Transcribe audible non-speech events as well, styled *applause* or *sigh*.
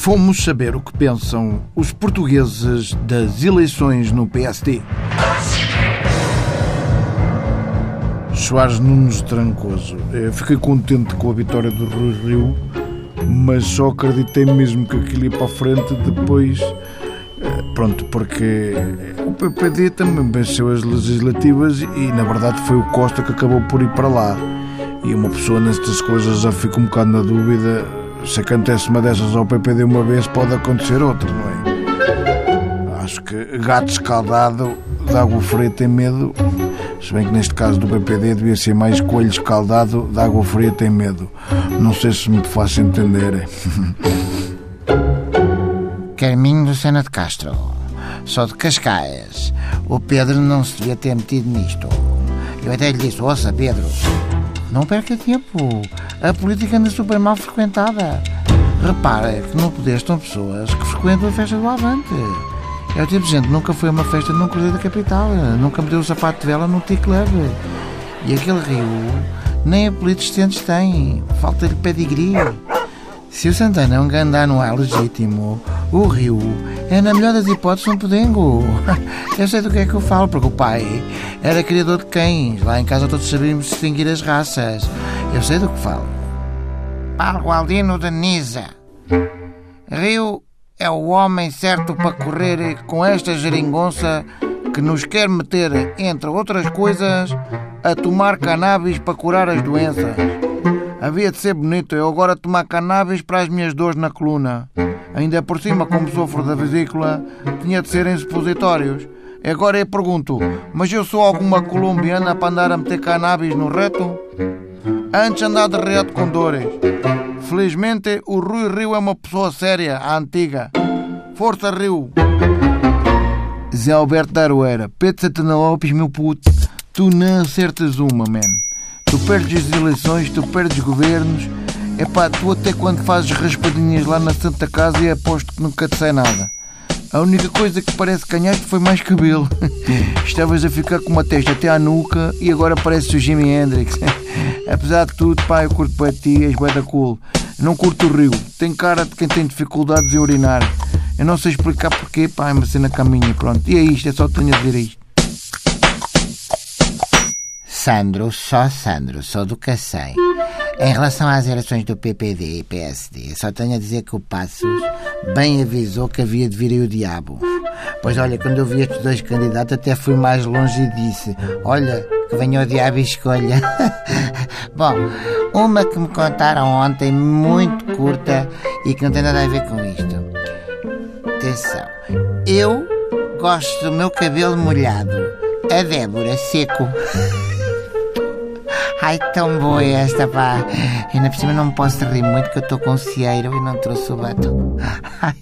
Fomos saber o que pensam os portugueses das eleições no PSD. Soares Nunes Trancoso. Eu fiquei contente com a vitória do Rui Rio, mas só acreditei mesmo que aquilo ia para a frente depois. eh, Pronto, porque o PPD também venceu as legislativas e na verdade foi o Costa que acabou por ir para lá. E uma pessoa nestas coisas já fica um bocado na dúvida. Se acontece uma dessas ao PPD uma vez, pode acontecer outra, não é? Acho que gato escaldado de água fria tem medo. Se bem que neste caso do PPD devia ser mais coelho escaldado de água fria tem medo. Não sei se me faço entender. *laughs* Carminho Lucena de Castro. Sou de Cascais. O Pedro não se devia ter metido nisto. Eu até lhe disse, ouça Pedro, não perca tempo. A política anda super mal frequentada. Repara que no poder estão pessoas que frequentam a festa do Avante. É o tipo de gente nunca foi a uma festa num cruzeiro da capital, nunca meteu o sapato de vela num leve. E aquele rio nem apelidos decentes tem, falta-lhe pedigree. Se o Santana é um gandano é legítimo, o Rio é, na melhor das hipóteses, um podengo. *laughs* Eu sei do que é que eu falo, porque o pai era criador de cães. Lá em casa todos sabíamos distinguir as raças. Eu sei do que falo. Paulo Aldino de Nisa. Rio é o homem certo para correr com esta geringonça que nos quer meter, entre outras coisas, a tomar cannabis para curar as doenças. Havia de ser bonito eu agora tomar cannabis para as minhas dores na coluna. Ainda por cima, como sofro da vesícula, tinha de ser em supositórios. Agora eu pergunto, mas eu sou alguma colombiana para andar a meter cannabis no reto? Antes andar de reto com dores. Felizmente, o Rui Rio é uma pessoa séria, a antiga. Força, Rio! Zé Alberto da Aroeira, Pedro Santana Lopes, meu puto, tu não acertas uma, man. Tu perdes as eleições, tu perdes governos. Epá, tu até quando fazes raspadinhas lá na Santa Casa e aposto que nunca te sai nada. A única coisa que parece ganhaste foi mais cabelo. *laughs* Estavas a ficar com uma testa até à nuca e agora pareces o Jimi Hendrix. *laughs* Apesar de tudo, pá, eu curto para ti, és bué da cool. Não curto o rio, tem cara de quem tem dificuldades em urinar. Eu não sei explicar porquê, pá, é uma cena caminha, pronto. E é isto, é só tenho a dizer isto. Sandro, só Sandro, sou do Cacém. Em relação às eleições do PPD e PSD, só tenho a dizer que o Passos bem avisou que havia de vir o diabo. Pois olha, quando eu vi estes dois candidatos, até fui mais longe e disse: Olha, que venha o diabo e escolha. *laughs* Bom, uma que me contaram ontem, muito curta e que não tem nada a ver com isto. Atenção, eu gosto do meu cabelo molhado, a Débora seco. *laughs* Ai, tão boa esta, pá. Ainda por cima não posso rir muito que eu estou com cieiro e não trouxe o batom. *laughs* Ai,